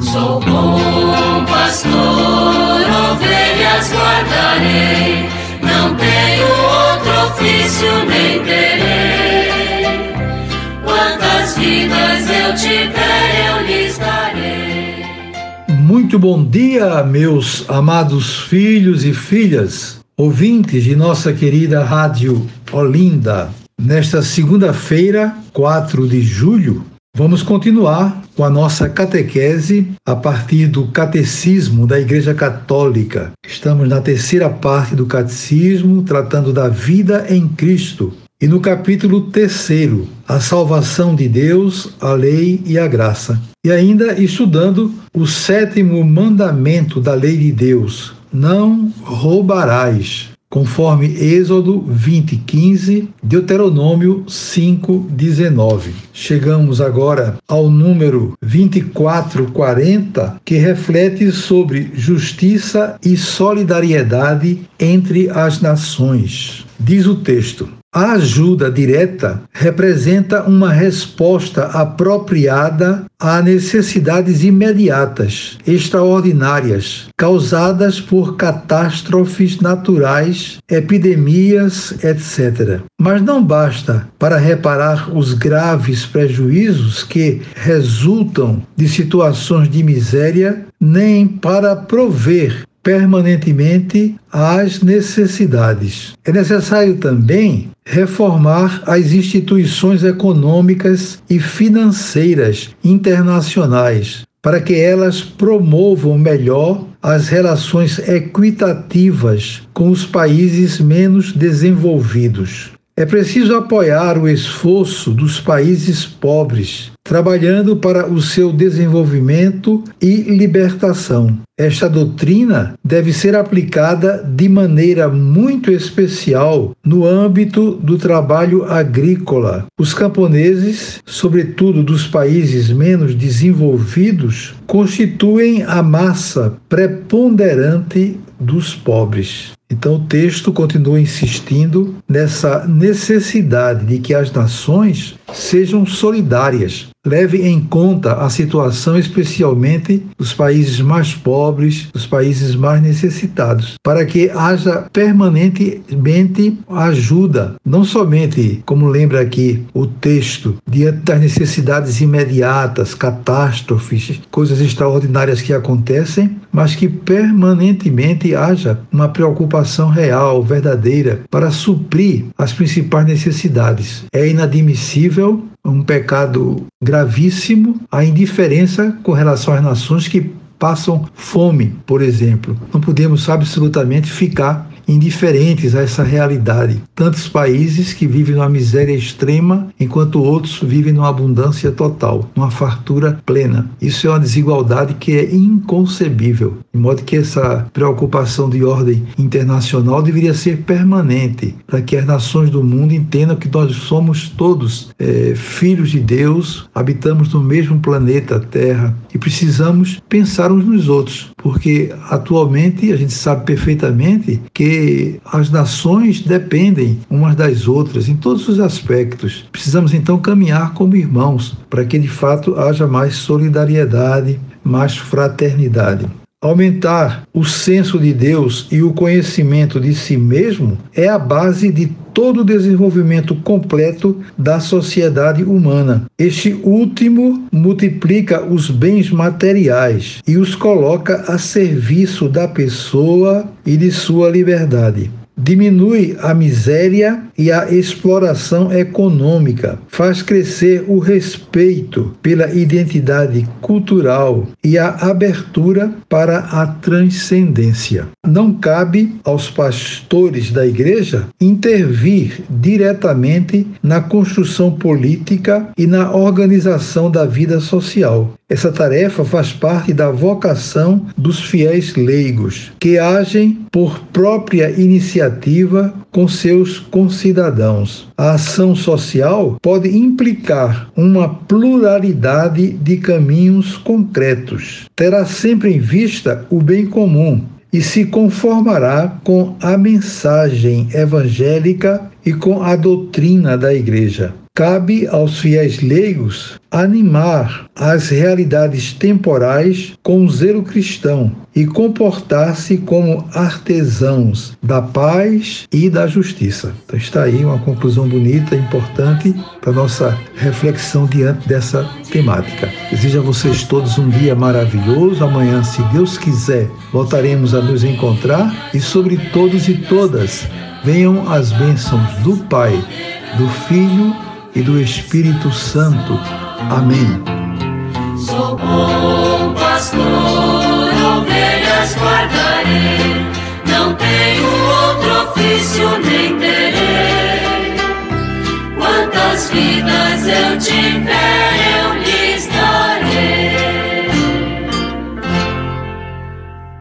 Sou bom pastor, ovelhas guardarei, não tenho outro ofício nem terei. Quantas vidas eu tiver, eu lhes darei. Muito bom dia, meus amados filhos e filhas, ouvintes de nossa querida Rádio Olinda. Nesta segunda-feira, 4 de julho, Vamos continuar com a nossa catequese a partir do Catecismo da Igreja Católica. Estamos na terceira parte do Catecismo, tratando da vida em Cristo. E no capítulo terceiro, a salvação de Deus, a lei e a graça. E ainda estudando o sétimo mandamento da lei de Deus: não roubarás conforme Êxodo 20, 15, Deuteronômio 5, 19. Chegamos agora ao número 2440, que reflete sobre justiça e solidariedade entre as nações. Diz o texto: a ajuda direta representa uma resposta apropriada a necessidades imediatas, extraordinárias, causadas por catástrofes naturais, epidemias, etc. Mas não basta para reparar os graves prejuízos que resultam de situações de miséria, nem para prover permanentemente às necessidades. É necessário também reformar as instituições econômicas e financeiras internacionais para que elas promovam melhor as relações equitativas com os países menos desenvolvidos. É preciso apoiar o esforço dos países pobres, trabalhando para o seu desenvolvimento e libertação. Esta doutrina deve ser aplicada de maneira muito especial no âmbito do trabalho agrícola. Os camponeses, sobretudo dos países menos desenvolvidos, constituem a massa preponderante dos pobres. Então o texto continua insistindo nessa necessidade de que as nações sejam solidárias, leve em conta a situação especialmente dos países mais pobres, dos países mais necessitados, para que haja permanentemente ajuda, não somente, como lembra aqui o texto, diante das necessidades imediatas, catástrofes, coisas extraordinárias que acontecem, mas que permanentemente haja uma preocupação real, verdadeira, para suprir as principais necessidades. É inadmissível um pecado gravíssimo a indiferença com relação às nações que passam fome, por exemplo. Não podemos absolutamente ficar indiferentes a essa realidade. Tantos países que vivem numa miséria extrema, enquanto outros vivem numa abundância total, numa fartura plena. Isso é uma desigualdade que é inconcebível. De modo que essa preocupação de ordem internacional deveria ser permanente, para que as nações do mundo entendam que nós somos todos é, filhos de Deus, habitamos no mesmo planeta Terra e precisamos pensar uns nos outros, porque atualmente a gente sabe perfeitamente que as nações dependem umas das outras em todos os aspectos. Precisamos então caminhar como irmãos para que de fato haja mais solidariedade, mais fraternidade. Aumentar o senso de Deus e o conhecimento de si mesmo é a base de todo o desenvolvimento completo da sociedade humana. Este último multiplica os bens materiais e os coloca a serviço da pessoa e de sua liberdade diminui a miséria e a exploração econômica, faz crescer o respeito pela identidade cultural e a abertura para a transcendência. Não cabe aos pastores da igreja intervir diretamente na construção política e na organização da vida social. Essa tarefa faz parte da vocação dos fiéis leigos, que agem por própria iniciativa com seus concidadãos. A ação social pode implicar uma pluralidade de caminhos concretos. Terá sempre em vista o bem comum e se conformará com a mensagem evangélica e com a doutrina da Igreja. Cabe aos fiéis leigos animar as realidades temporais com zelo cristão e comportar-se como artesãos da paz e da justiça. Então está aí uma conclusão bonita, importante para nossa reflexão diante dessa temática. Desejo a vocês todos um dia maravilhoso. Amanhã, se Deus quiser, voltaremos a nos encontrar e sobre todos e todas venham as bênçãos do Pai, do Filho e do Espírito Santo. Amém. Sou bom pastor, ovelhas guardarei, não tenho outro ofício nem terei. Quantas vidas eu tiver